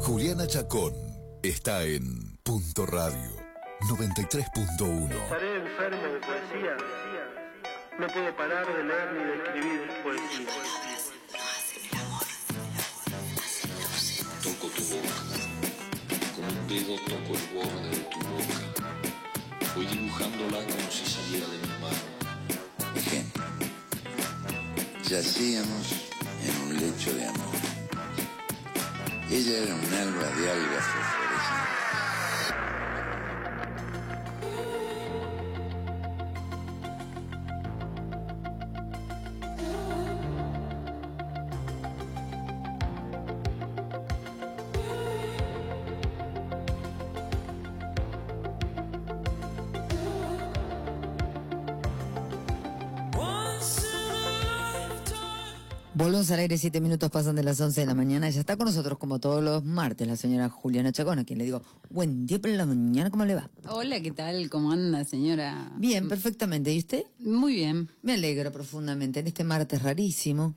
Juliana Chacón está en Punto Radio 93.1. Estaré enfermo de poesía. No puedo parar de leer ni de escribir poesía. Toco tu boca, con un dedo toco el borde de tu boca. Voy dibujándola como si saliera de mi mano. Ejemplo. Yacíamos en un lecho de amor. Ella era un alba de algas Volvemos al aire, siete minutos pasan de las 11 de la mañana. Ya está con nosotros, como todos los martes, la señora Juliana Chacón, a quien le digo, buen día por la mañana, ¿cómo le va? Hola, ¿qué tal? ¿Cómo anda, señora? Bien, perfectamente. ¿Y usted? Muy bien. Me alegro profundamente en este martes rarísimo.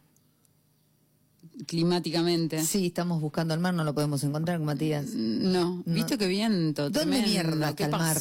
Climáticamente. Sí, estamos buscando el mar, no lo podemos encontrar, Matías. No, No. ¿viste qué viento? ¿Dónde tremendo? mierda ¿Qué mar?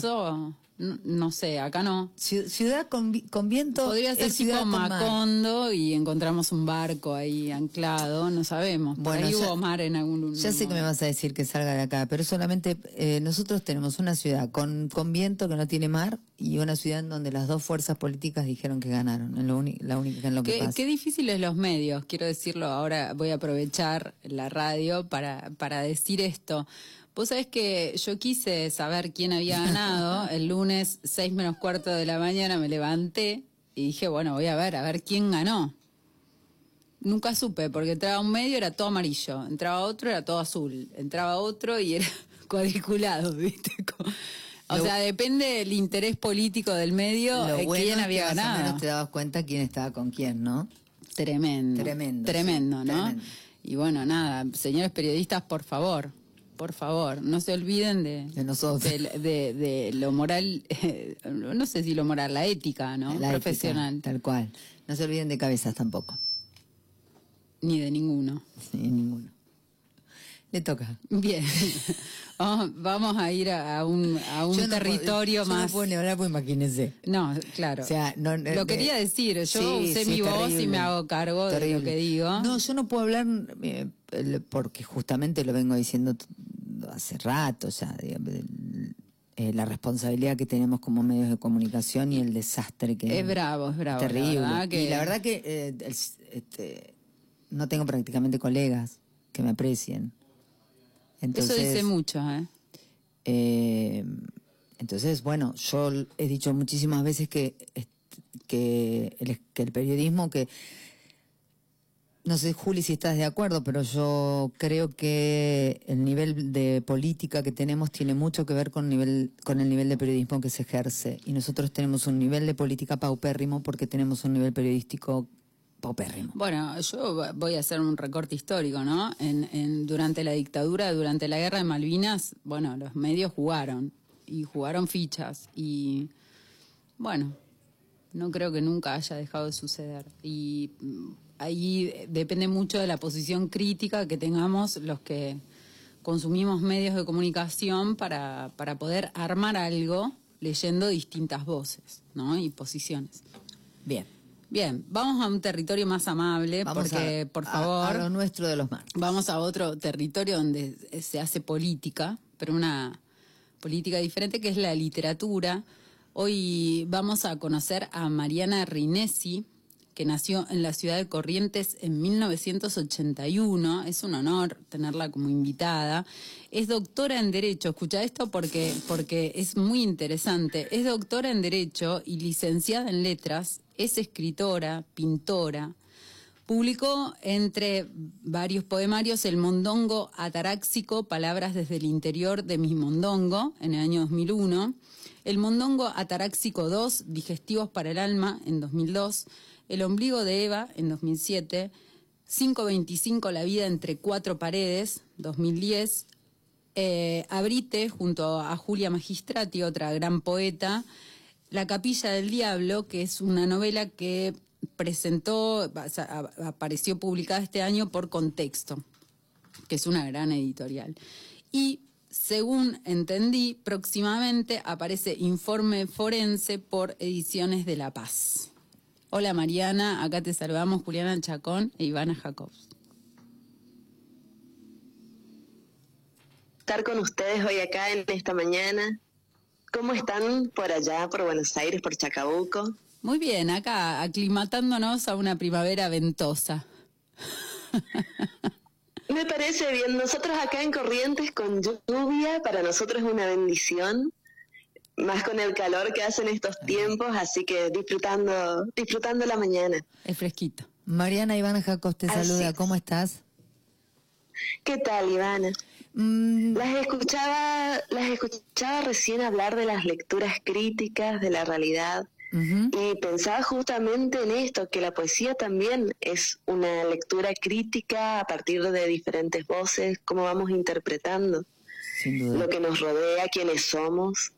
No, no sé, acá no. Ciu- Ciudad con, vi- con viento. Podría ser tipo con mar. Macondo y encontramos un barco ahí anclado, no sabemos. Por Bueno, ahí ya- hubo mar en algún lugar. Ya sé que me vas a decir que salga de acá, pero solamente eh, nosotros tenemos una ciudad con, con viento que no tiene mar y una ciudad en donde las dos fuerzas políticas dijeron que ganaron. Lo uni- la única en lo que Qué, pasa. qué difíciles los medios, quiero decirlo ahora, voy a aprovechar la radio para, para decir esto. Vos sabés que yo quise saber quién había ganado, el lunes seis menos cuarto de la mañana me levanté y dije, bueno, voy a ver, a ver quién ganó. Nunca supe, porque entraba un medio, era todo amarillo, entraba otro, era todo azul, entraba otro y era cuadriculado, ¿viste? O Lo- sea, depende del interés político del medio, Lo eh, bueno quién es había que más o ganado. menos te dabas cuenta quién estaba con quién, ¿no? Tremendo. Tremendo, Tremendo, sí, ¿no? tremendo. Y bueno, nada, señores periodistas, por favor, por favor, no se olviden de, De nosotros. de, de- de lo moral, eh, no sé si lo moral, la ética, ¿no? La ética, Profesional, tal cual. No se olviden de cabezas tampoco. ni de ninguno. Sí, ninguno. Le toca. Bien, vamos, vamos a ir a, a un, a un Yo no territorio puedo- yo más... No puedo ni hablar, pues imagínense. No, claro. O sea, no, eh, lo quería eh, decir, yo sí, usé sí, mi voz y me hago cargo de lo que digo. No, yo no puedo hablar eh, porque justamente lo vengo diciendo hace rato, el- eh, la responsabilidad que tenemos como medios de comunicación y el desastre que Es bravo, es bravo. la terrible. que- Y la verdad que eh, este, no tengo prácticamente colegas que me aprecien. Entonces, Eso dice mucho, ¿eh? eh, entonces, bueno, yo he dicho muchísimas veces que, el, que el periodismo, que no sé, Juli, si estás de acuerdo, pero yo creo que el nivel de política que tenemos tiene mucho que ver con, nivel, con el nivel de periodismo que se ejerce. Y nosotros tenemos un nivel de política paupérrimo porque tenemos un nivel periodístico paupérrimo. Bueno, yo voy a hacer un recorte histórico, ¿no? En, en- durante la dictadura, durante la guerra de Malvinas, bueno, los medios jugaron y jugaron fichas y bueno, no creo que nunca haya dejado de suceder y mm, ahí depende mucho de la posición crítica que tengamos los que consumimos medios de comunicación para, para poder armar algo leyendo distintas voces, ¿no? Y posiciones. Bien. Bien, vamos a un territorio más amable, Vamos porque, a, por a- favor, a lo nuestro de los mares. vamos a otro territorio donde se hace política, pero una política diferente, que es la literatura. Hoy vamos a conocer a Mariana Rinesi, que nació en la ciudad de Corrientes en 1981. Es un honor tenerla como invitada. Es doctora en Derecho. Escucha esto porque, porque es muy interesante. Es doctora en Derecho y licenciada en Letras. Es escritora, pintora. Publicó entre varios poemarios el mondongo ataráxico, Palabras desde el interior de mi mondongo, en el año 2001. El mondongo ataráxico 2, Digestivos para el alma, en 2002. El ombligo de Eva, en 2007. 525, La vida entre cuatro paredes, 2010. Eh, Abrite, junto a Julia Magistrati, otra gran poeta. La Capilla del Diablo, que es una novela que presentó, apareció publicada este año por Contexto, que es una gran editorial. Y según entendí, próximamente aparece Informe Forense por Ediciones de La Paz. Hola Mariana, acá te saludamos Juliana Chacón e Ivana Jacobs. Estar con ustedes hoy acá en esta mañana. ¿Cómo están por allá, por Buenos Aires, por Chacabuco? Muy bien, acá aclimatándonos a una primavera ventosa. Me parece bien. Nosotros acá en Corrientes con lluvia, para nosotros es una bendición, más con el calor que hacen estos tiempos, así que disfrutando, disfrutando la mañana. Es fresquito. Mariana Ivana Jacos te Así saluda. ¿cómo estás? ¿Qué tal, Ivana? Mm, Las escuchaba, las escuchaba recién hablar de las lecturas críticas de la realidad y pensaba justamente en esto, que la poesía también es una lectura crítica a partir de diferentes voces, cómo vamos interpretando lo que nos rodea, quiénes somos.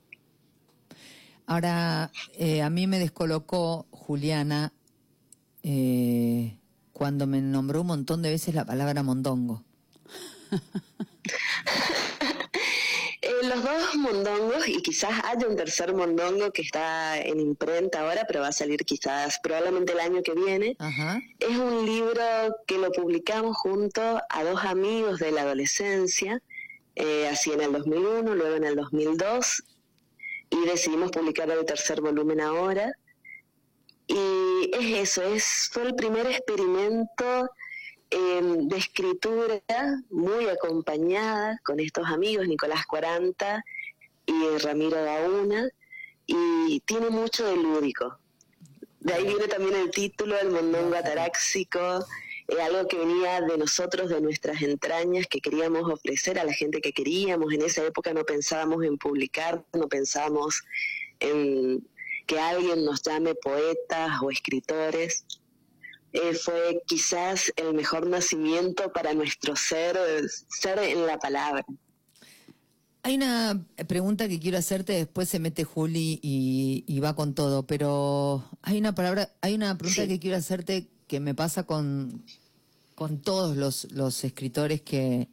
Ahora, eh, a mí me descolocó Juliana eh, cuando me nombró un montón de veces la palabra mondongo. Eh, los dos mondongos, y quizás haya un tercer mondongo que está en imprenta ahora, pero va a salir quizás probablemente el año que viene. Ajá. Es un libro que lo publicamos junto a dos amigos de la adolescencia, eh, así en el 2001, luego en el 2002, y decidimos publicar el tercer volumen ahora. Y es eso, es, fue el primer experimento eh, de escritura muy acompañada con estos amigos, Nicolás Cuaranta y Ramiro Gauna, y tiene mucho de lúdico. De ahí viene también el título, el mondongo ataráxico, eh, algo que venía de nosotros, de nuestras entrañas, que queríamos ofrecer a la gente que queríamos. En esa época no pensábamos en publicar, no pensábamos en que alguien nos llame poetas o escritores. Eh, fue quizás el mejor nacimiento para nuestro ser, ser en la palabra. Hay una pregunta que quiero hacerte, después se mete Juli y, y va con todo, pero hay una palabra, hay una pregunta Sí. que quiero hacerte que me pasa con, con todos los, los escritores que,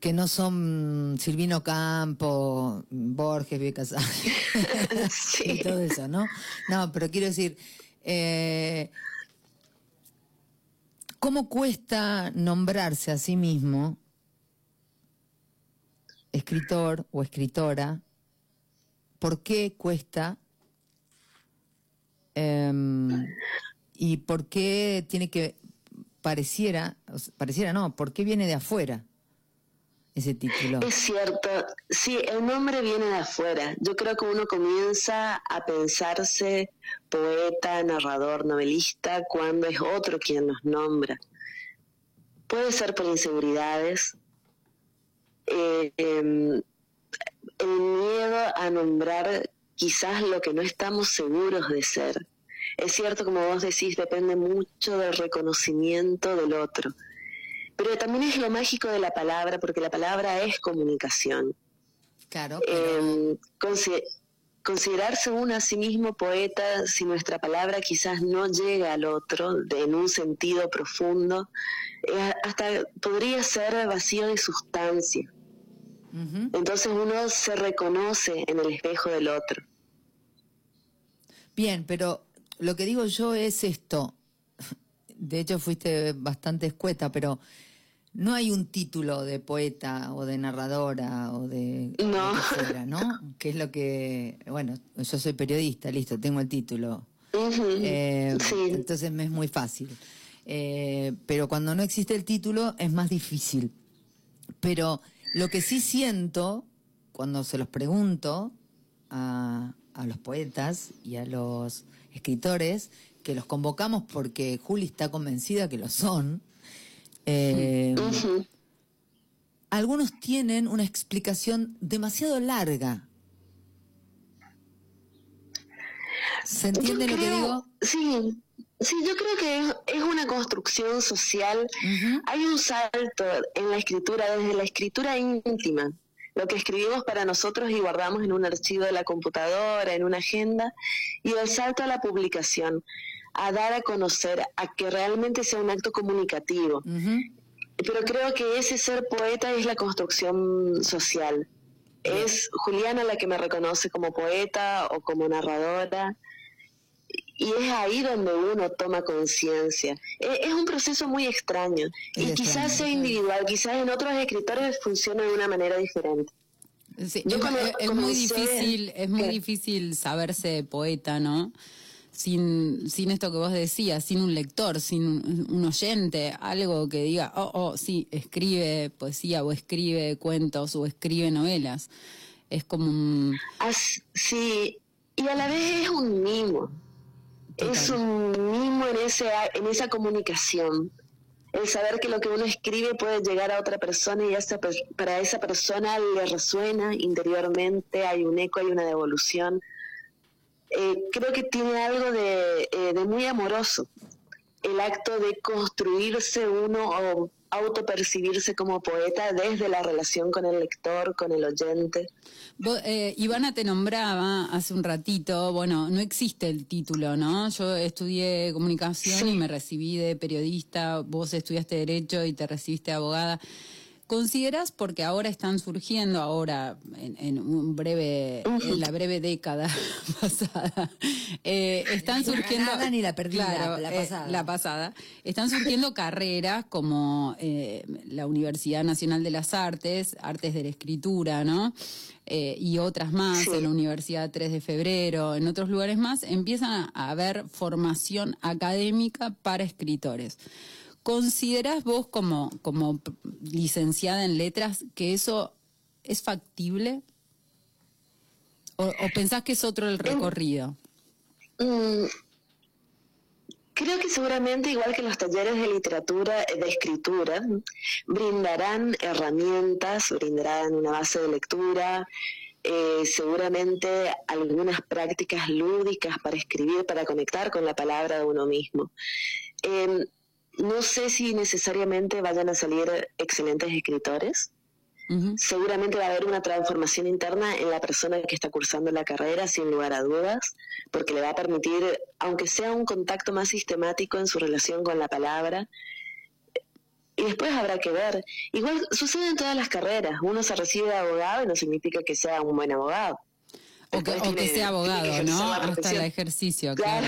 que no son Silvino Campo, Borges, Vieja y Sí. todo eso, ¿no? No, pero quiero decir, eh, ¿cómo cuesta nombrarse a sí mismo escritor o escritora? ¿Por qué cuesta? Em, ¿Y por qué tiene que, pareciera, pareciera no, ¿por qué viene de afuera ese título? Es cierto, sí, el nombre viene de afuera. Yo creo que uno comienza a pensarse poeta, narrador, novelista cuando es otro quien nos nombra. Puede ser por inseguridades, eh, em, el miedo a nombrar quizás lo que no estamos seguros de ser. Es cierto, como vos decís, depende mucho del reconocimiento del otro. Pero también es lo mágico de la palabra, porque la palabra es comunicación. Claro, pero- Eh, consi- considerarse uno a sí mismo poeta, si nuestra palabra quizás no llega al otro de- en un sentido profundo, eh, hasta podría ser vacío de sustancia. Entonces uno se reconoce en el espejo del otro. Bien, pero lo que digo yo es esto. De hecho, fuiste bastante escueta, pero no hay un título de poeta o de narradora o de No. que fuera, ¿no? Que es lo que, bueno, yo soy periodista, listo, tengo el título. Eh, sí, Entonces me es muy fácil. Eh, pero cuando no existe el título es más difícil. Pero lo que sí siento cuando se los pregunto a, a los poetas y a los escritores, que los convocamos porque Juli está convencida que lo son, eh, algunos tienen una explicación demasiado larga. ¿Se entiende Yo lo que digo? Sí, sí, yo creo que es, es una construcción social. Hay un salto en la escritura, desde la escritura íntima, lo que escribimos para nosotros y guardamos en un archivo de la computadora, en una agenda, y el salto a la publicación, a dar a conocer, a que realmente sea un acto comunicativo. Pero creo que ese ser poeta es la construcción social. Es Juliana la que me reconoce como poeta o como narradora y es ahí donde uno toma conciencia. E, es, un proceso muy extraño y quizás sea individual, quizás en otros escritores funcione de una manera diferente. es, muy difícil, es muy difícil saberse poeta, ¿no? Sin, sin esto que vos decías, sin un lector, sin un, oyente, algo que diga, oh, oh, sí, escribe poesía o escribe cuentos o escribe novelas. Es como un... sí, y a la vez es un mimo es un mimo en, ese, en esa comunicación. El saber que lo que uno escribe puede llegar a otra persona y para esa persona le resuena interiormente, hay un eco, hay una devolución. Eh, creo que tiene algo de, eh, de muy amoroso el acto de construirse uno o autopercibirse como poeta desde la relación con el lector, con el oyente. Eh, Ivana te nombraba hace un ratito, bueno, no existe el título, ¿no? Yo estudié comunicación y me recibí de periodista, vos estudiaste derecho y te recibiste de abogada. ¿Consideras, porque ahora están surgiendo, ahora en, un breve, en la breve década pasada, eh, están surgiendo... Nada ni la perdida, la, eh, pasada. la pasada. Están surgiendo carreras como eh, la Universidad Nacional de las Artes, Artes de la Escritura, ¿no? y otras más, en la Universidad 3 de Febrero, en otros lugares más, empiezan a haber formación académica para escritores. ¿Consideras vos como, como licenciada en letras que eso es factible? ¿O, pensás que es otro el recorrido? Mm, creo que seguramente, igual que los talleres de literatura, eh, de escritura, brindarán herramientas, brindarán una base de lectura, eh, seguramente algunas prácticas lúdicas para escribir, para conectar con la palabra de uno mismo. Em, no sé si necesariamente vayan a salir excelentes escritores. Seguramente va a haber una transformación interna en la persona que está cursando la carrera, sin lugar a dudas, porque le va a permitir, aunque sea un contacto más sistemático en su relación con la palabra, y después habrá que ver. Igual sucede en todas las carreras. Uno se recibe de abogado y no significa que sea un buen abogado. O que, sea abogado, ¿no? Hasta el ejercicio, claro.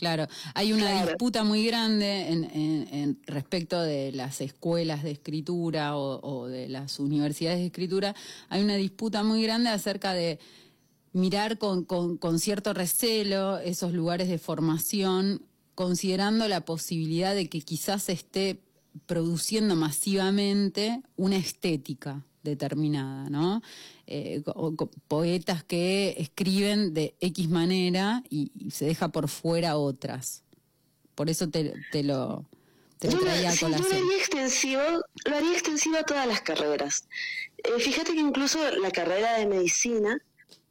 Claro, hay una disputa muy grande en, respecto de las escuelas de escritura o, de las universidades de escritura. Hay una disputa muy grande acerca de mirar con, con cierto recelo esos lugares de formación, considerando la posibilidad de que quizás se esté produciendo masivamente una estética determinada, ¿no? Eh, poetas que escriben de X manera y, se deja por fuera otras. Por eso te, lo, te traía a Yo lo haría extensivo, lo haría extensivo a todas las carreras. Eh, fíjate que incluso la carrera de medicina,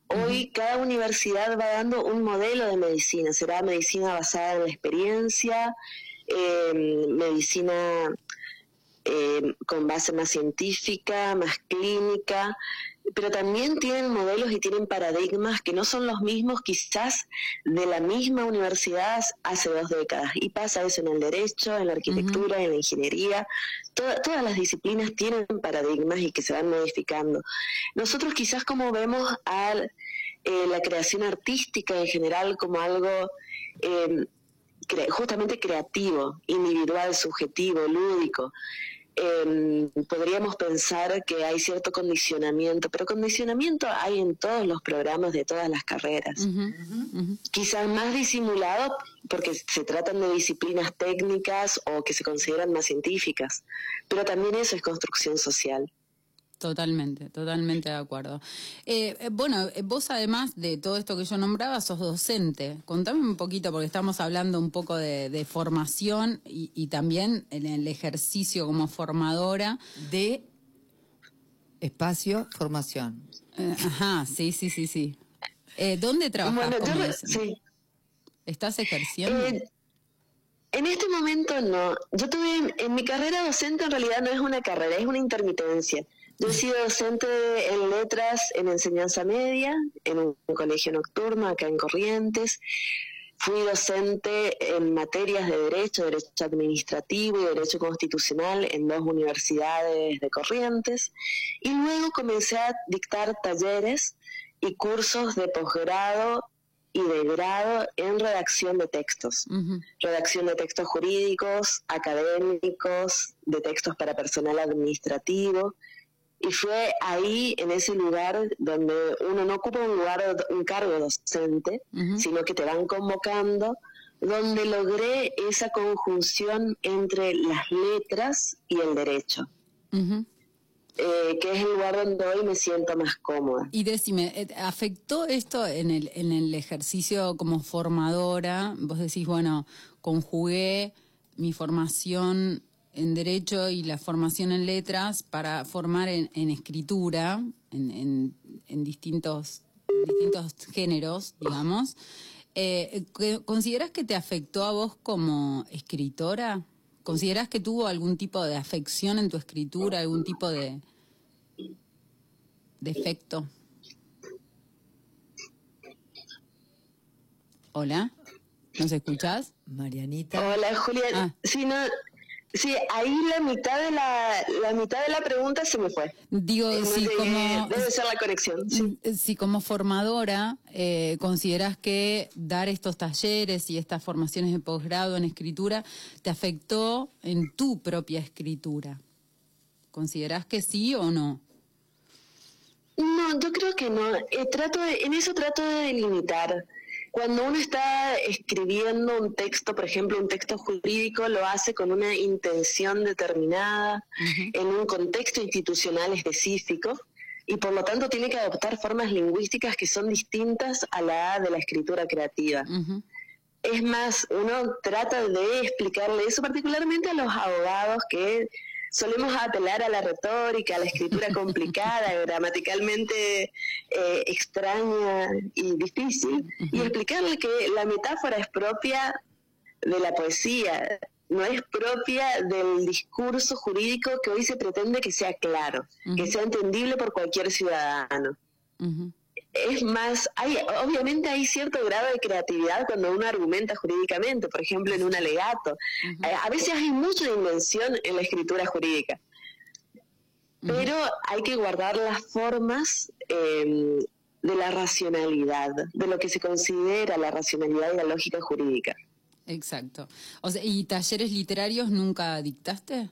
hoy cada universidad va dando un modelo de medicina. Será medicina basada en la experiencia, eh, medicina con base más científica, más clínica, pero también tienen modelos y tienen paradigmas que no son los mismos quizás de la misma universidad hace dos décadas. Y pasa eso en el derecho, en la arquitectura, en la ingeniería. todas las disciplinas tienen paradigmas y que se van modificando. Nosotros quizás como vemos a eh, la creación artística en general como algo... Em, justamente creativo, individual, subjetivo, lúdico. Em, podríamos pensar que hay cierto condicionamiento, pero condicionamiento hay en todos los programas de todas las carreras. Quizás más disimulado porque se tratan de disciplinas técnicas o que se consideran más científicas, pero también eso es construcción social. Totalmente, totalmente de acuerdo. Eh, eh, bueno, eh, vos además de todo esto que yo nombraba, sos docente. Contame un poquito, porque estamos hablando un poco de, formación y, también en el ejercicio como formadora. De espacio, formación. ajá, sí, sí, sí, sí. ¿Dónde trabajas ¿Estás ejerciendo? En este momento no. Yo tuve, en mi carrera docente en realidad no es una carrera, es una intermitencia. Yo he sido docente en letras en enseñanza media, en un, colegio nocturno acá en Corrientes. fui docente en materias de derecho, derecho administrativo y derecho constitucional en dos universidades de Corrientes y luego comencé a dictar talleres y cursos de posgrado y de grado en redacción de textos, redacción de textos jurídicos, académicos, de textos para personal administrativo. Y fue ahí, en ese lugar, donde uno no ocupa un lugar, un cargo docente, sino que te van convocando, donde logré esa conjunción entre las letras y el derecho. Eh, que es el lugar donde hoy me siento más cómoda. Y decime, eh, ¿afectó esto en el, en el ejercicio como formadora? Vos decís, bueno, conjugué mi formación en Derecho y la formación en Letras para formar en, escritura, en, en, distintos, distintos géneros, digamos. Eh, ¿Consideras que te afectó a vos como escritora? ¿Consideras que tuvo algún tipo de afección en tu escritura, algún tipo de, defecto. Hola, ¿nos escuchás? Marianita. Hola, Julián. Ah. Sí, no, sí, ahí la mitad de la, la mitad de la pregunta se me fue. Digo, si como debe ser la conexión. Si como formadora eh, consideras que dar estos talleres y estas formaciones de posgrado en escritura te afectó en tu propia escritura, ¿consideras que sí o no? No, yo creo que no. Eh, trato en eso trato de delimitar. Cuando uno está escribiendo un texto, por ejemplo, un texto jurídico, lo hace con una intención determinada, en un contexto institucional específico, y por lo tanto tiene que adoptar formas lingüísticas que son distintas a la de la escritura creativa. Es más, uno trata de explicarle eso particularmente a los abogados que solemos apelar a la retórica, a la escritura complicada, gramaticalmente eh, extraña y difícil, y explicarle que la metáfora es propia de la poesía, no es propia del discurso jurídico que hoy se pretende que sea claro, que sea entendible por cualquier ciudadano es más, hay, obviamente hay cierto grado de creatividad cuando uno argumenta jurídicamente, por ejemplo, en un alegato. Eh, a veces hay mucha invención en la escritura jurídica, pero hay que guardar las formas em, de la racionalidad, de lo que se considera la racionalidad y la lógica jurídica. Exacto. O sea, ¿Y talleres literarios nunca dictaste?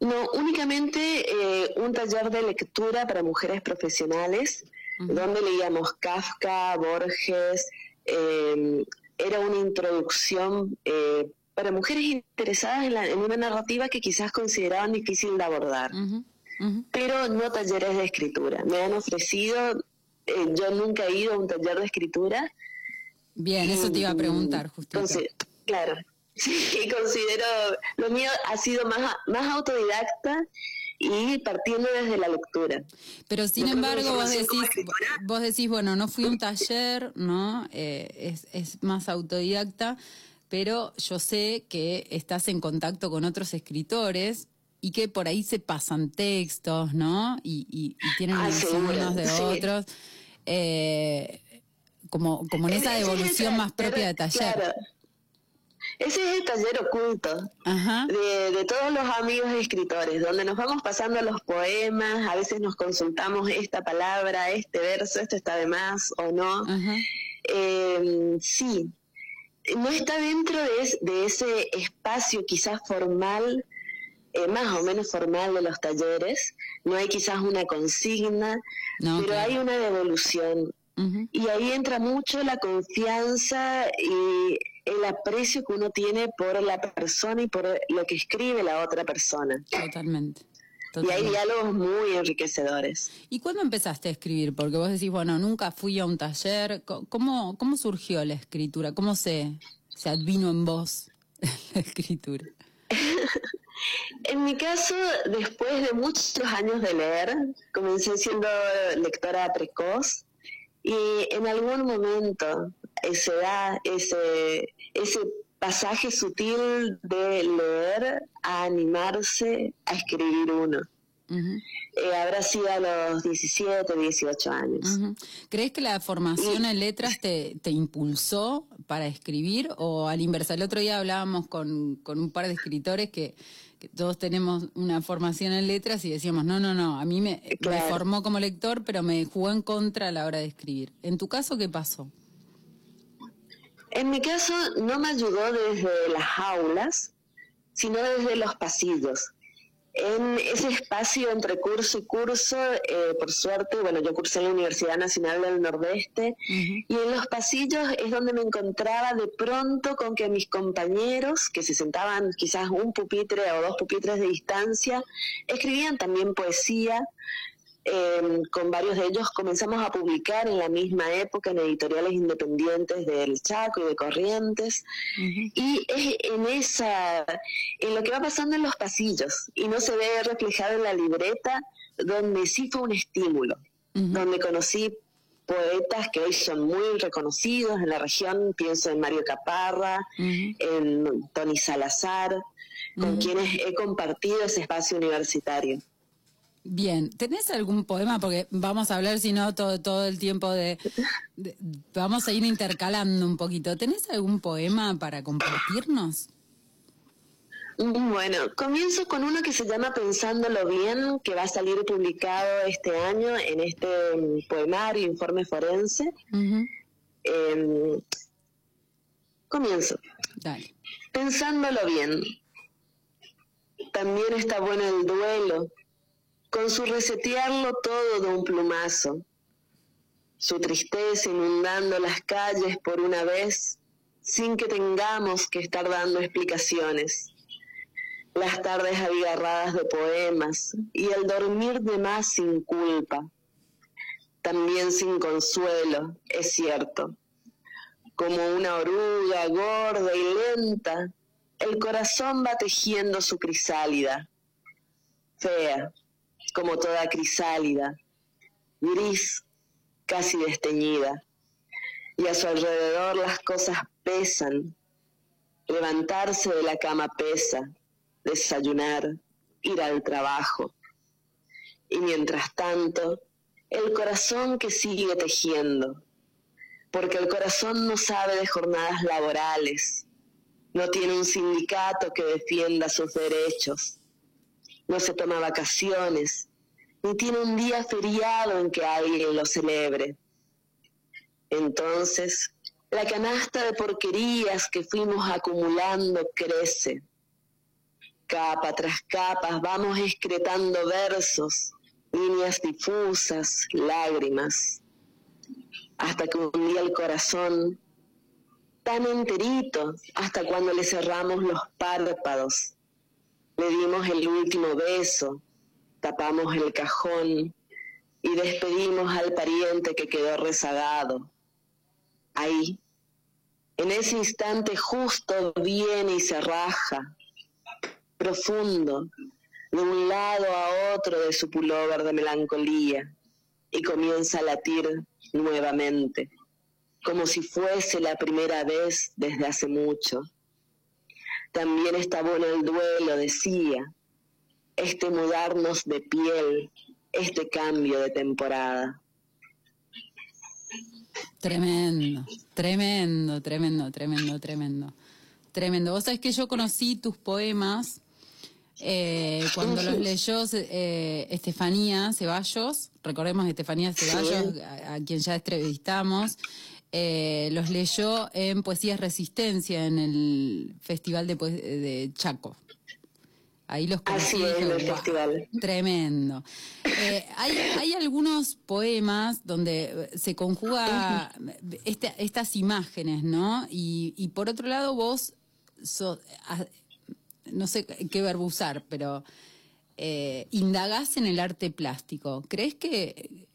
No, únicamente eh, un taller de lectura para mujeres profesionales donde leíamos Kafka, Borges, em, era una introducción eh, para mujeres interesadas en, una narrativa que quizás consideraban difícil de abordar, pero no talleres de escritura. Me han ofrecido, eh, yo nunca he ido a un taller de escritura. Bien, eso te iba a preguntar, justo. Claro, sí, considero, lo mío ha sido más, más autodidacta y partiendo desde la lectura. Pero sin embargo, vos decís, vos decís, bueno, no fui a un taller, ¿no? Eh, es, más autodidacta, pero yo sé que estás en contacto con otros escritores y que por ahí se pasan textos, ¿no? Y, tienen ah, unos de otros. Eh, como, como en esa devolución más propia de taller. Ese es el taller oculto de, todos los amigos escritores, donde nos vamos pasando los poemas, a veces nos consultamos esta palabra, este verso, esto está de más o no. Em, sí, no está dentro de, ese espacio quizás formal, eh, más o menos formal de los talleres, no hay quizás una consigna, pero hay una devolución. Y ahí entra mucho la confianza y el aprecio que uno tiene por la persona y por lo que escribe la otra persona. Totalmente. Y hay diálogos muy enriquecedores. ¿Y cuándo empezaste a escribir? Porque vos decís, bueno, nunca fui a un taller. ¿Cómo, cómo surgió la escritura? ¿Cómo se, se advino en vos la escritura? en mi caso, después de muchos años de leer, comencé siendo lectora precoz y en algún momento se da ese, ese pasaje sutil de leer a animarse a escribir uno. Eh, habrá sido a los 17, 18 años. ¿Crees que la formación en letras te, te, impulsó para escribir o al inverso? El otro día hablábamos con, con un par de escritores que, todos tenemos una formación en letras y decíamos, no, no, no, a mí me, me formó como lector, pero me jugó en contra a la hora de escribir. ¿En tu caso qué pasó? En mi caso no me ayudó desde las aulas, sino desde los pasillos. En ese espacio entre curso y curso, eh, por suerte, bueno, yo cursé en la Universidad Nacional del Nordeste y en los pasillos es donde me encontraba de pronto con que mis compañeros, que se sentaban quizás un pupitre o dos pupitres de distancia, escribían también poesía, Em, con varios de ellos comenzamos a publicar en la misma época en editoriales independientes del Chaco y de Corrientes. Y es en esa, en lo que va pasando en los pasillos y no se ve reflejado en la libreta, donde sí fue un estímulo, donde conocí poetas que hoy son muy reconocidos en la región, pienso en Mario Caparra, en Tony Salazar, con quienes he compartido ese espacio universitario. Bien, ¿tenés algún poema? Porque vamos a hablar, si no, todo, todo el tiempo de, Vamos a ir intercalando un poquito. ¿Tenés algún poema para compartirnos? Bueno, comienzo con uno que se llama Pensándolo Bien, que va a salir publicado este año en este mm, poemario, Informe Forense. Em, comienzo. Dale. Pensándolo bien. También está bueno el duelo con su resetearlo todo de un plumazo, su tristeza inundando las calles por una vez sin que tengamos que estar dando explicaciones, las tardes abigarradas de poemas y el dormir de más sin culpa, también sin consuelo, es cierto, como una oruga gorda y lenta, el corazón va tejiendo su crisálida, fea, como toda crisálida, gris, casi desteñida, y a su alrededor las cosas pesan, levantarse de la cama pesa, desayunar, ir al trabajo. Y mientras tanto, el corazón que sigue tejiendo, porque el corazón no sabe de jornadas laborales, no tiene un sindicato que defienda sus derechos, no se toma vacaciones, ni tiene un día feriado en que alguien lo celebre. Entonces, la canasta de porquerías que fuimos acumulando crece. Capa tras capa vamos excretando versos, líneas difusas, lágrimas, hasta que un día el corazón, tan enterito, hasta cuando le cerramos los párpados, le dimos el último beso, tapamos el cajón y despedimos al pariente que quedó rezagado. Ahí, en ese instante justo viene y se raja, profundo, de un lado a otro de su pullover de melancolía, y comienza a latir nuevamente, como si fuese la primera vez desde hace mucho. También está bueno el duelo, decía, este mudarnos de piel, este cambio de temporada. Tremendo, tremendo, tremendo, tremendo, tremendo. Tremendo. Vos sabés que yo conocí tus poemas eh, cuando los leyó eh, Estefanía Ceballos, recordemos Estefanía Ceballos, a, quien ya entrevistamos, eh, los leyó en Poesías Resistencia en el Festival de, de Chaco. Ahí los conocí. Así el festival. Tremendo. Eh, hay, algunos poemas donde se conjuga este, estas imágenes, ¿no? Y, por otro lado vos, no sé qué verbo usar, pero eh, indagás en el arte plástico. ¿Crees que,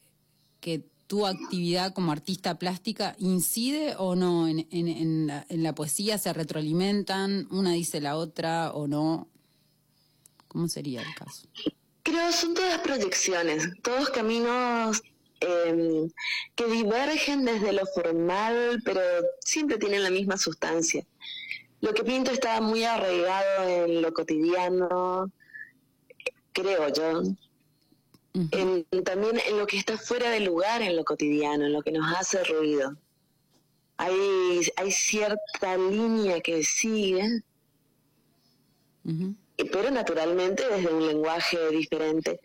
que tu actividad como artista plástica incide o no en, en, la, poesía? ¿Se retroalimentan? ¿Una dice la otra o no? ¿Cómo sería el caso? Creo son todas proyecciones, todos caminos em, que divergen desde lo formal, pero siempre tienen la misma sustancia. Lo que pinto está muy arraigado en lo cotidiano, creo yo, en- también en lo que está fuera de lugar en lo cotidiano, en lo que nos hace ruido. Hay, hay cierta línea que sigue, pero naturalmente desde un lenguaje diferente.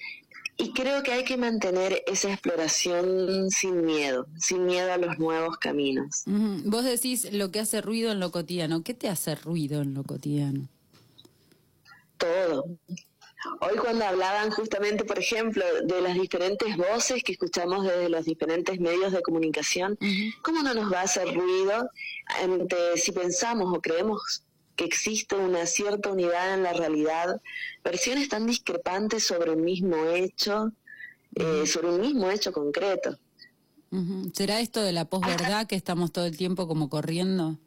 Y creo que hay que mantener esa exploración sin miedo, sin miedo a los nuevos caminos. Vos decís lo que hace ruido en lo cotidiano. ¿Qué te hace ruido en lo cotidiano? todo. Hoy cuando hablaban justamente, por ejemplo, de las diferentes voces que escuchamos desde los diferentes medios de comunicación, ¿cómo no nos va a hacer ruido ante, si pensamos o creemos que existe una cierta unidad en la realidad, versiones tan discrepantes sobre un mismo hecho, eh, sobre un mismo hecho concreto? ¿Será esto de la posverdad que estamos todo el tiempo como corriendo?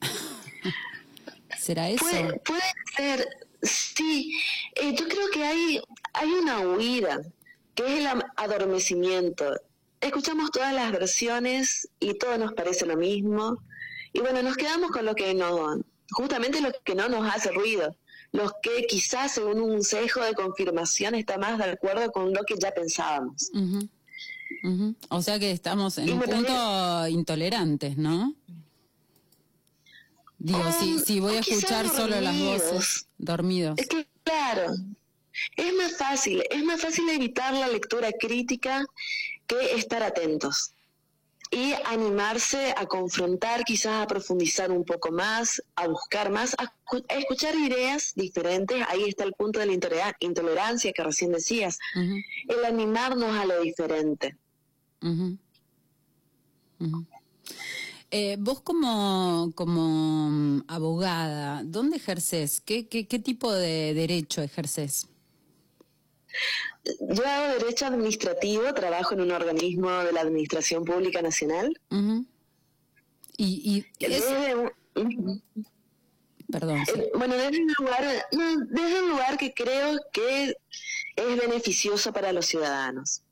¿Será eso? Puede, puede ser, sí. Eh, yo creo que hay, hay una huida, que es el adormecimiento. Escuchamos todas las versiones y todo nos parece lo mismo. Y bueno, nos quedamos con lo que no, justamente lo que no nos hace ruido. Los que quizás según un sesgo de confirmación está más de acuerdo con lo que ya pensábamos. O sea que estamos en Y un punto intolerantes, ¿no? Digo, si, Um, si voy a escuchar solo las voces, dormidos. Es que, claro, es más fácil, es más fácil evitar la lectura crítica que estar atentos y animarse a confrontar, quizás a profundizar un poco más, a buscar más, a, escu- a escuchar ideas diferentes. Ahí está el punto de la intolera- intolerancia que recién decías, el animarnos a lo diferente. Eh, vos como, como mm, abogada, ¿dónde ejerces? ¿Qué, qué, qué tipo de derecho ejerces? Yo hago derecho administrativo, trabajo en un organismo de la Administración Pública Nacional. Ujú. Y, y es, Desde un- perdón, sí. Eh, Bueno, desde un lugar, desde un lugar que creo que es beneficioso para los ciudadanos.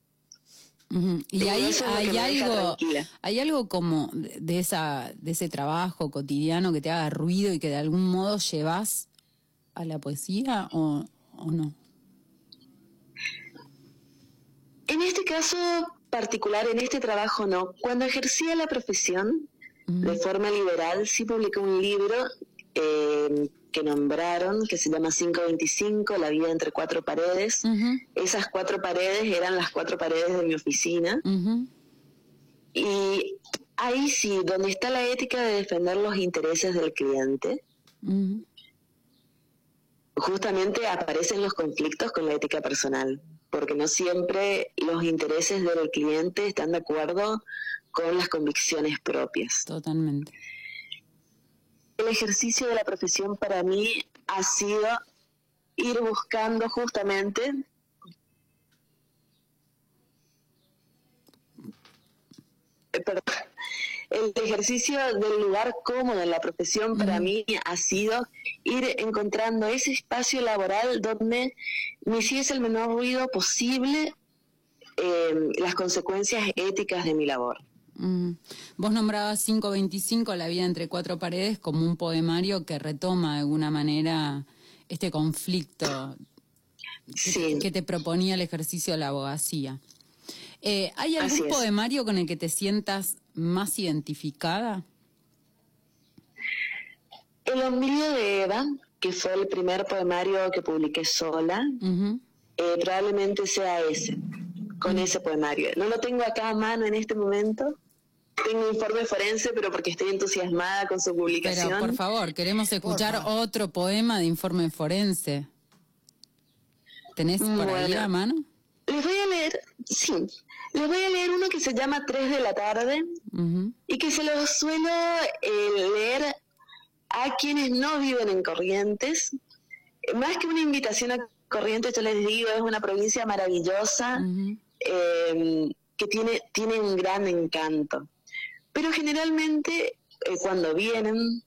Y ahí hay algo, hay algo como de de esa, de ese trabajo cotidiano que te haga ruido y que de algún modo llevas a la poesía o, o no. En este caso particular, en este trabajo no. Cuando ejercía la profesión de forma liberal, sí publiqué un libro eh, que nombraron, que se llama 525, La vida entre cuatro paredes. Esas cuatro paredes eran las cuatro paredes de mi oficina. Y ahí sí, donde está la ética de defender los intereses del cliente, justamente aparecen los conflictos con la ética personal, porque no siempre los intereses del cliente están de acuerdo con las convicciones propias. Totalmente. El ejercicio de la profesión para mí ha sido ir buscando justamente eh, perdón, el ejercicio del lugar cómodo en la profesión para mí ha sido ir encontrando ese espacio laboral donde me hiciese el menor ruido posible eh, las consecuencias éticas de mi labor. Mm. Vos nombrabas 525, La vida entre cuatro paredes, como un poemario que retoma de alguna manera este conflicto que, Sí. que te proponía el ejercicio de la abogacía. Eh, ¿Hay algún poemario con el que te sientas más identificada? El ombligo de Eva, que fue el primer poemario que publiqué sola, eh, probablemente sea ese, con ese poemario. No lo tengo acá a mano en este momento. Tengo informe forense, pero porque estoy entusiasmada con su publicación. Pero por favor, queremos escuchar otro poema de informe forense. ¿Tenés por ahí Bueno. a mano? Les voy a leer, sí, les voy a leer uno que se llama Tres de la tarde y que se lo suelo eh, leer a quienes no viven en Corrientes. Más que una invitación a Corrientes, yo les digo, es una provincia maravillosa. Eh, que tiene, tiene un gran encanto. Pero generalmente eh, cuando vienen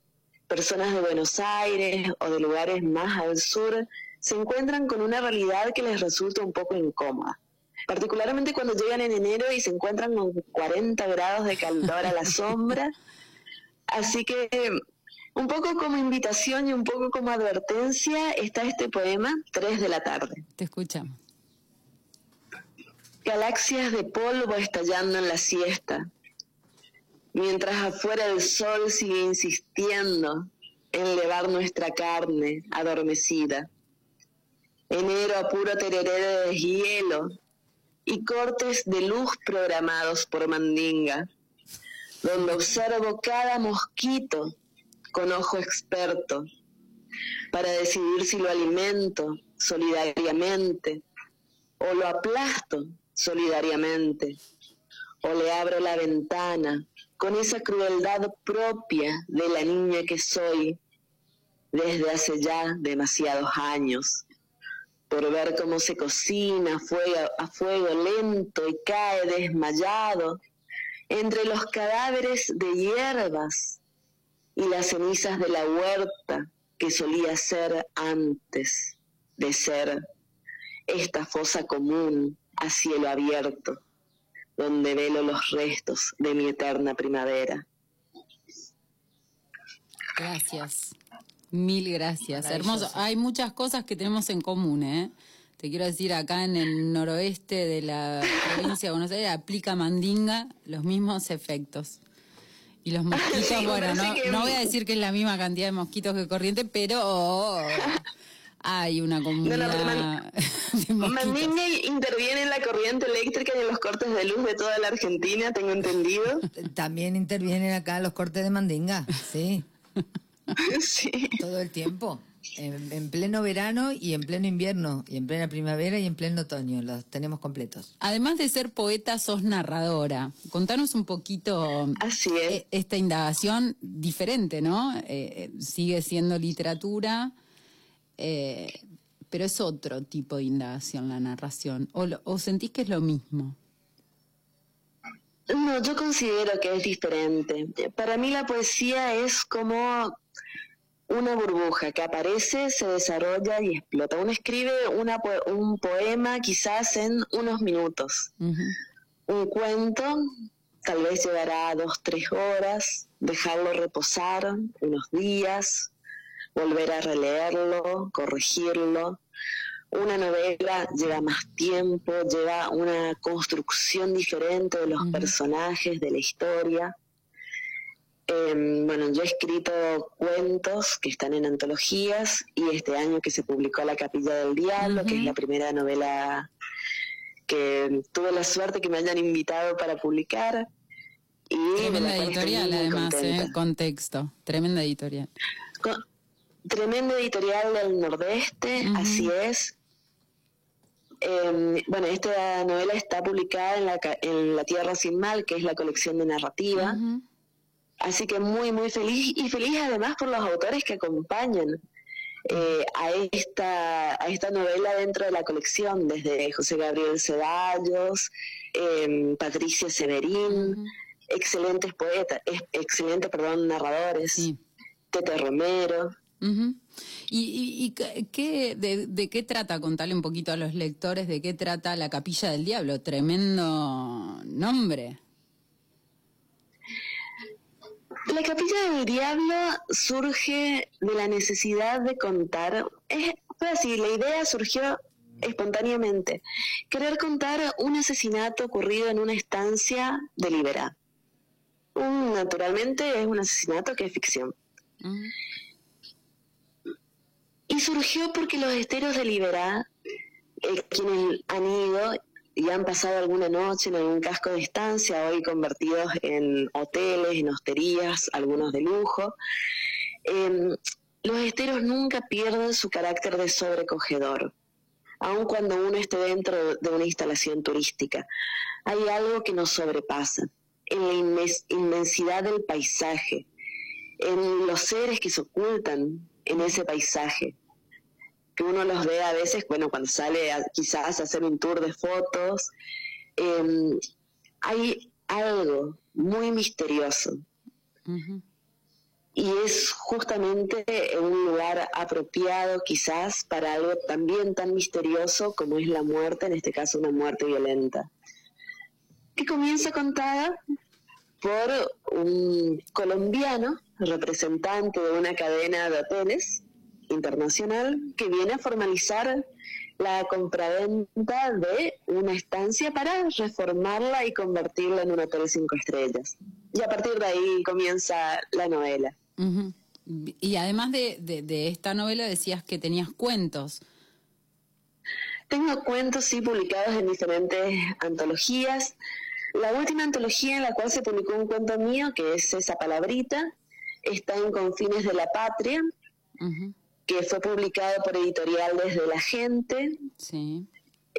personas de Buenos Aires o de lugares más al sur, se encuentran con una realidad que les resulta un poco incómoda. Particularmente cuando llegan en enero y se encuentran con 40 grados de calor a la sombra. Así que un poco como invitación y un poco como advertencia está este poema, Tres de la tarde. Te escuchamos. Galaxias de polvo estallando en la siesta, mientras afuera el sol sigue insistiendo en elevar nuestra carne adormecida. Enero a puro tereré de deshielo y cortes de luz programados por Mandinga, donde observo cada mosquito con ojo experto para decidir si lo alimento solidariamente o lo aplasto solidariamente o le abro la ventana con esa crueldad propia de la niña que soy desde hace ya demasiados años, por ver cómo se cocina a fuego, lento y cae desmayado entre los cadáveres de hierbas y las cenizas de la huerta que solía ser antes de ser esta fosa común a cielo abierto, donde velo los restos de mi eterna primavera. Gracias. Mil gracias. Hermoso. Hay muchas cosas que tenemos en común, ¿eh? Te quiero decir, acá en el noroeste de la provincia de Buenos Aires aplica mandinga los mismos efectos. Y los mosquitos, bueno, no, no voy a decir que es la misma cantidad de mosquitos que corriente, pero hay una comunidad no, Mandinga interviene en la corriente eléctrica y en los cortes de luz de toda la Argentina, tengo entendido. También intervienen acá los cortes de Mandinga, sí. sí. Todo el tiempo. En, pleno verano y en pleno invierno, y en plena primavera y en pleno otoño, los tenemos completos. Además de ser poeta, sos narradora. Contanos un poquito Así es. E, esta indagación diferente, ¿no? Eh, eh, sigue siendo literatura, eh, pero es otro tipo de indagación la narración. ¿O, ¿O sentís que es lo mismo? No, yo considero que es diferente. Para mí la poesía es como una burbuja que aparece, se desarrolla y explota. Uno escribe una, un poema quizás en unos minutos. Un cuento tal vez llevará dos, tres horas, dejarlo reposar unos días, volver a releerlo, corregirlo. Una novela lleva más tiempo, lleva una construcción diferente de los personajes, de la historia. Em, bueno, yo he escrito cuentos que están en antologías y este año que se publicó La Capilla del Diablo, que es la primera novela que tuve la suerte que me hayan invitado para publicar. Y tremenda editorial, además, ¿eh? contexto. Tremenda editorial. Tremenda editorial del Nordeste, así es. Em, bueno, esta novela está publicada en la, en la Tierra Sin Mal, que es la colección de narrativa. Así que muy, muy feliz y feliz además por los autores que acompañan eh, a, esta, a esta novela dentro de la colección, desde José Gabriel Ceballos, em, Patricia Severín, excelentes poetas, excelentes, perdón, narradores, Tete Romero. ¿Y, qué, de, de, qué trata? Contarle un poquito a los lectores de qué trata La Capilla del Diablo. Tremendo nombre. La capilla del diablo surge de la necesidad de contar, es, fue así, la idea surgió espontáneamente, querer contar un asesinato ocurrido en una estancia de Libera. naturalmente es un asesinato que es ficción. Y surgió porque los esteros de Libera, eh, quienes han ido y han pasado alguna noche en algún casco de estancia, hoy convertidos en hoteles, en hosterías, algunos de lujo. Em, los esteros nunca pierden su carácter de sobrecogedor, aun cuando uno esté dentro de una instalación turística. Hay algo que nos sobrepasa, en la inmensidad del paisaje, en los seres que se ocultan en ese paisaje que uno los ve a veces, bueno, cuando sale quizás a hacer un tour de fotos, em, hay algo muy misterioso. Y es justamente un lugar apropiado quizás para algo también tan misterioso como es la muerte, en este caso una muerte violenta. Que comienza contada por un colombiano, representante de una cadena de hoteles, internacional que viene a formalizar la compraventa de una estancia para reformarla y convertirla en un hotel cinco estrellas. Y a partir de ahí comienza la novela. Y además de, de- de esta novela decías que tenías cuentos. Tengo cuentos, sí, publicados en diferentes antologías. La última antología en la cual se publicó un cuento mío, que es esa palabrita, está en Confines de la Patria. Que fue publicado por editorial Desde la Gente Sí.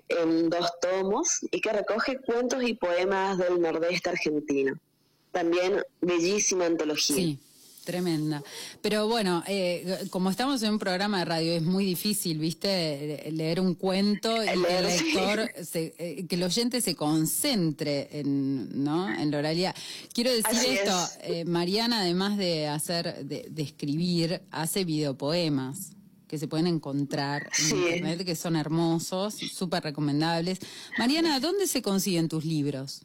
en dos tomos y que recoge cuentos y poemas del nordeste argentino. También bellísima antología. Sí, tremenda. Pero bueno, eh, como estamos en un programa de radio, es muy difícil, ¿viste? Leer un cuento y que el lector, se- eh, que el oyente se concentre en, ¿no? en la oralidad. Quiero decir Así esto, es. eh, Mariana, además de hacer, de, de escribir, hace videopoemas que se pueden encontrar en internet, que son hermosos, súper recomendables. Mariana, ¿dónde se consiguen tus libros?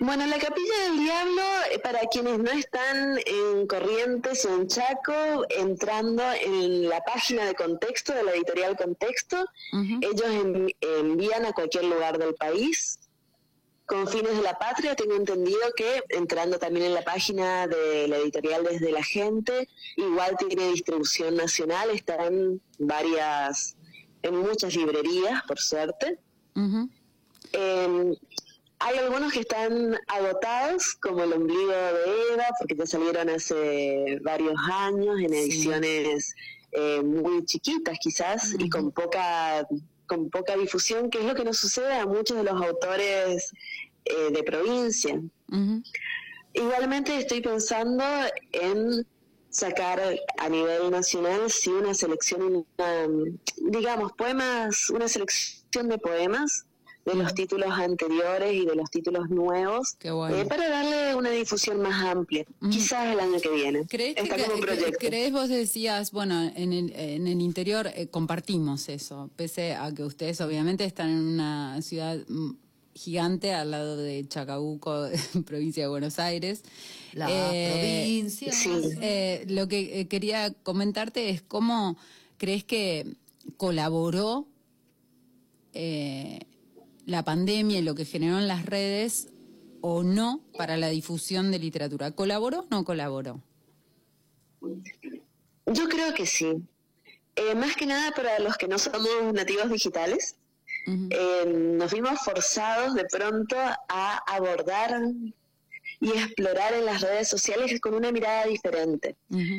Bueno, La Capilla del Diablo, eh, para quienes no están en Corrientes o en Chaco, entrando en la página de Contexto, de la editorial Contexto, ellos envían a cualquier lugar del país. Con fines de la patria, tengo entendido que entrando también en la página de la editorial Desde la Gente, igual tiene distribución nacional, está en varias, en muchas librerías, por suerte. Eh, hay algunos que están agotados, como el ombligo de Eva, porque ya salieron hace varios años en Sí. ediciones eh, muy chiquitas quizás y con poca con poca difusión, que es lo que nos sucede a muchos de los autores eh, de provincia. Igualmente estoy pensando en sacar a nivel nacional sí una selección, una, digamos, poemas, una selección de poemas de los títulos anteriores y de los títulos nuevos Qué bueno. eh, para darle una difusión más amplia, quizás el año que viene. ¿Crees que, como un proyecto. crees vos decías, bueno, en el, en el interior eh, compartimos eso, pese a que ustedes obviamente están en una ciudad mm, gigante al lado de Chacabuco, provincia de Buenos Aires. La Eh, provincia. sí. eh, lo que eh, quería comentarte es cómo crees que colaboró eh, la pandemia y lo que generó en las redes o no para la difusión de literatura. ¿Colaboró o no colaboró? Yo creo que sí. Eh, más que nada para los que no somos nativos digitales, eh, nos vimos forzados de pronto a abordar y explorar en las redes sociales con una mirada diferente.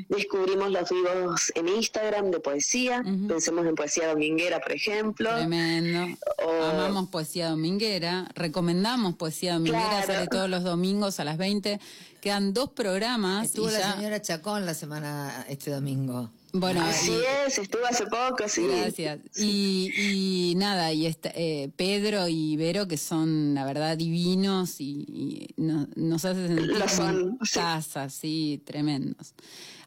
Descubrimos los vivos en Instagram de poesía, pensemos en poesía dominguera, por ejemplo. Tremendo. O- Amamos poesía dominguera. Recomendamos poesía dominguera. Claro. Sale todos los domingos a las 20. Quedan dos programas. Estuvo y la ya- señora Chacón la semana, este domingo. Bueno, Así y- es, estuvo hace poco, sí. Gracias. Y, y nada, y esta- eh, Pedro y Vero, que son, la verdad, divinos y, y no- nos hace sentir como son, en sí. casa, sí, tremendos.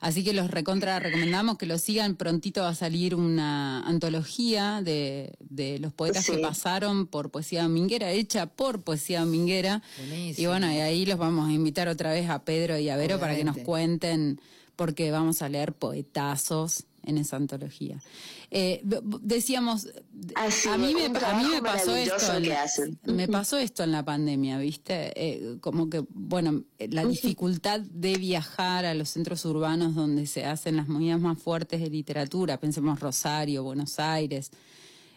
Así que los recontra recomendamos que lo sigan. Prontito va a salir una antología de, de los poetas Sí. que pasaron por Poesía Dominguera, hecha por Poesía Dominguera. Buenísimo. Y bueno, y ahí los vamos a invitar otra vez a Pedro y a Vero para que nos cuenten, porque vamos a leer poetazos en esa antología. Eh, decíamos, Así, a mí me, un a mí me trabajo pasó esto, en- me pasó esto en la pandemia, ¿viste? Eh, como que, bueno, eh, la dificultad de viajar a los centros urbanos donde se hacen las movidas más fuertes de literatura, pensemos Rosario, Buenos Aires.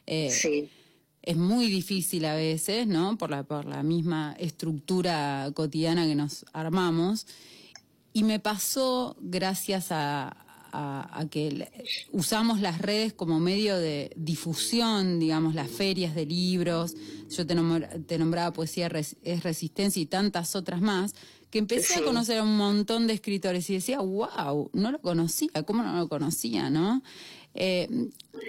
Eh, Sí. es muy difícil a veces, ¿no? Por la, por la misma estructura cotidiana que nos armamos. Y me pasó gracias a, a- a que usamos las redes como medio de difusión, digamos, las ferias de libros. Yo te, nombra- te nombraba Poesía Res- es Resistencia y tantas otras más, que empecé a conocer a un montón de escritores y decía, wow, no lo conocía, ¿cómo no lo conocía, no? Eh,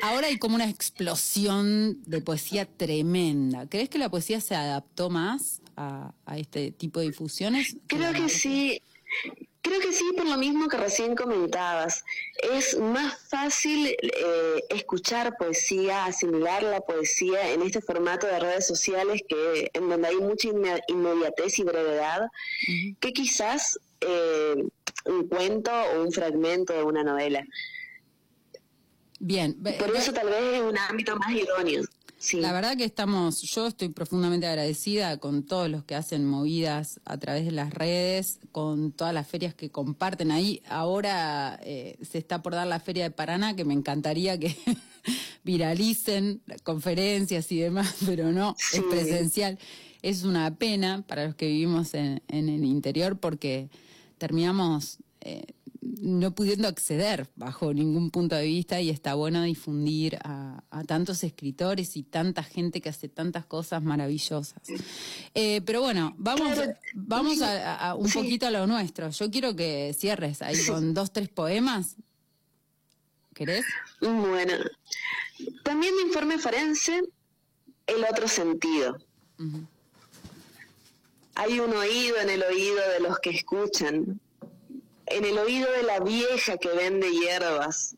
ahora hay como una explosión de poesía tremenda. ¿Crees que la poesía se adaptó más a, a este tipo de difusiones? Creo que sí. Creo que sí, por lo mismo que recién comentabas. Es más fácil eh, escuchar poesía, asimilar la poesía en este formato de redes sociales que en donde hay mucha inme- inmediatez y brevedad, que quizás eh, un cuento o un fragmento de una novela. Bien. Por eso tal vez es un ámbito más idóneo. La verdad que estamos, yo estoy profundamente agradecida con todos los que hacen movidas a través de las redes, con todas las ferias que comparten ahí. Ahora eh, se está por dar la feria de Paraná, que me encantaría que viralicen conferencias y demás, pero no, es presencial. Es una pena para los que vivimos en, en el interior porque terminamos eh, no pudiendo acceder bajo ningún punto de vista y está bueno difundir a, tantos escritores y tanta gente que hace tantas cosas maravillosas. Eh, pero bueno, vamos, vamos a, un poquito a lo nuestro. Yo quiero que cierres ahí con dos, tres poemas. ¿Querés? Bueno, también de informe forense, el otro sentido. Hay un oído en el oído de los que escuchan en el oído de la vieja que vende hierbas,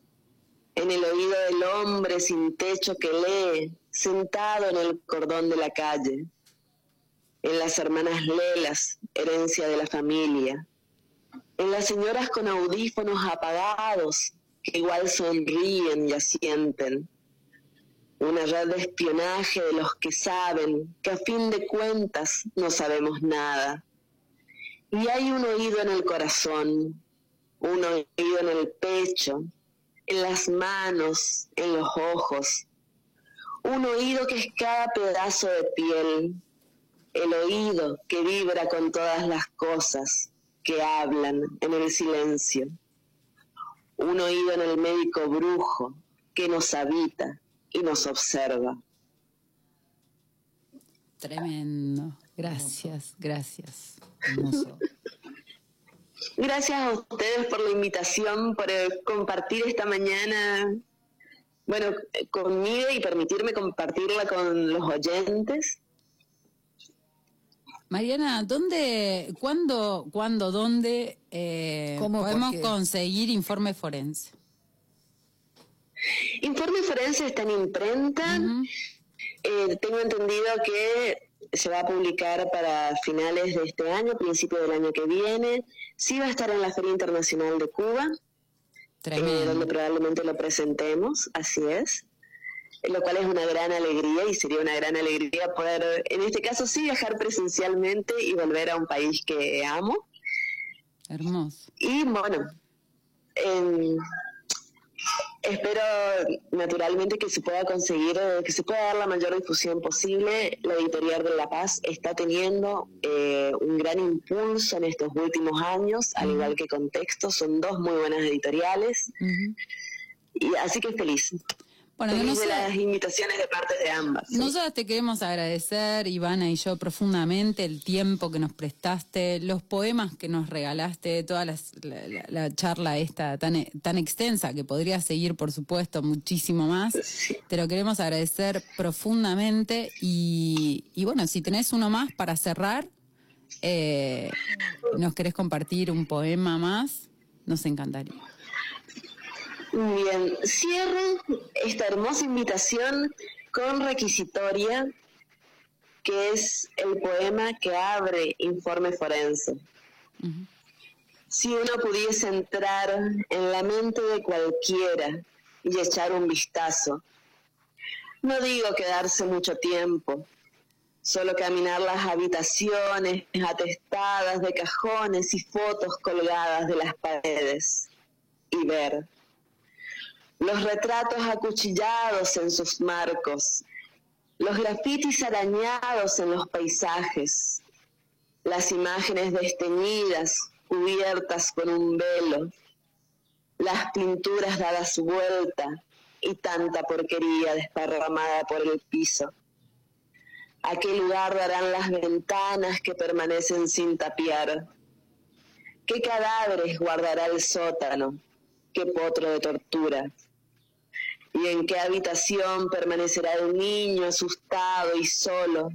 en el oído del hombre sin techo que lee, sentado en el cordón de la calle, en las hermanas Lelas, herencia de la familia, en las señoras con audífonos apagados, que igual sonríen y asienten, una red de espionaje de los que saben que a fin de cuentas no sabemos nada. Y hay un oído en el corazón, un oído en el pecho, en las manos, en los ojos, un oído que es cada pedazo de piel, el oído que vibra con todas las cosas que hablan en el silencio, un oído en el médico brujo que nos habita y nos observa. Tremendo. Gracias, gracias. Gracias a ustedes por la invitación, por eh, compartir esta mañana, bueno, conmigo y permitirme compartirla con los oyentes. Mariana, ¿dónde, cuándo, cuándo, dónde eh, podemos conseguir informe forense? Informe forense está en imprenta. Eh, tengo entendido que se va a publicar para finales de este año, principio del año que viene. Sí va a estar en la Feria Internacional de Cuba, eh, donde probablemente lo presentemos, así es. Lo cual es una gran alegría y sería una gran alegría poder, en este caso sí, viajar presencialmente y volver a un país que amo. Hermoso. Y bueno, Espero naturalmente que se pueda conseguir, eh, que se pueda dar la mayor difusión posible. La editorial de La Paz está teniendo eh, un gran impulso en estos últimos años, al igual que Contexto, son dos muy buenas editoriales. y así que feliz. Bueno, de las invitaciones de parte de ambas. Nosotros te queremos agradecer, Ivana y yo, profundamente el tiempo que nos prestaste, los poemas que nos regalaste, toda la, charla esta tan, tan extensa, que podría seguir, por supuesto, muchísimo más. Te lo queremos agradecer profundamente y, bueno, si tenés uno más para cerrar, eh, nos querés compartir un poema más, nos encantaría. Bien, cierro esta hermosa invitación con requisitoria, que es el poema que abre Informe Forense. Si uno pudiese entrar en la mente de cualquiera y echar un vistazo, no digo quedarse mucho tiempo, solo caminar las habitaciones atestadas de cajones y fotos colgadas de las paredes y ver los retratos acuchillados en sus marcos, los grafitis arañados en los paisajes, las imágenes desteñidas cubiertas con un velo, las pinturas dadas vuelta y tanta porquería desparramada por el piso. ¿A qué lugar darán las ventanas que permanecen sin tapiar? ¿Qué cadáveres guardará el sótano? ¿Qué potro de tortura? Y en qué habitación permanecerá el niño asustado y solo,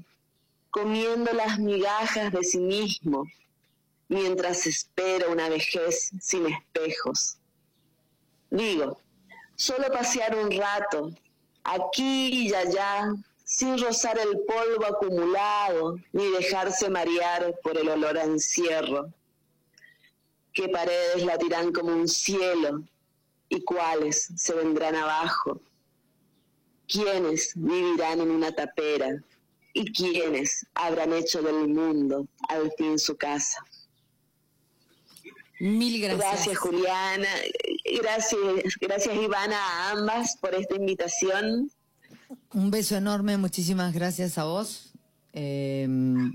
comiendo las migajas de sí mismo, mientras espera una vejez sin espejos. Digo, solo pasear un rato, aquí y allá, sin rozar el polvo acumulado, ni dejarse marear por el olor a encierro. Qué paredes latirán como un cielo, y cuáles se vendrán abajo, quiénes vivirán en una tapera y quiénes habrán hecho del mundo al fin su casa. Mil gracias. Gracias Juliana, gracias, gracias Ivana a ambas por esta invitación. Un beso enorme, muchísimas gracias a vos eh,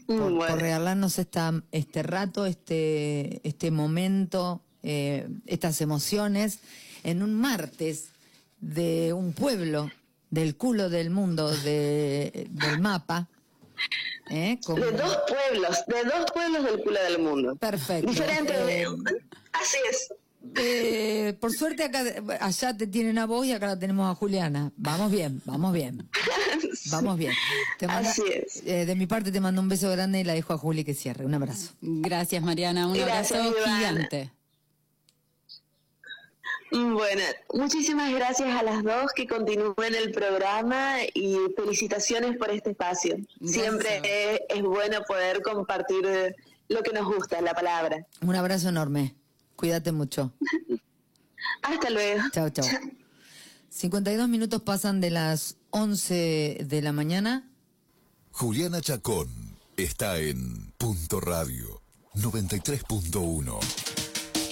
por, Bueno. por regalarnos esta, este rato, este, este momento, eh, estas emociones en un martes de un pueblo del culo del mundo, de, del mapa. ¿eh? Con- De dos pueblos, de dos pueblos del culo del mundo. Perfecto. Diferentes. Eh, Así es. Eh, por suerte acá, allá te tienen a vos y acá la tenemos a Juliana. Vamos bien, vamos bien. Vamos bien. Te manda- Así es. eh, de mi parte te mando un beso grande y la dejo a Juli que cierre. Un abrazo. Gracias, Mariana. Un Gracias, abrazo Ivana. gigante. Bueno, muchísimas gracias a las dos que continúen el programa y felicitaciones por este espacio. Gracias. Siempre es, es bueno poder compartir lo que nos gusta, la palabra. Un abrazo enorme. Cuídate mucho. Hasta luego. Chao, chao. 52 minutos pasan de las 11 de la mañana. Juliana Chacón está en Punto Radio 93.1.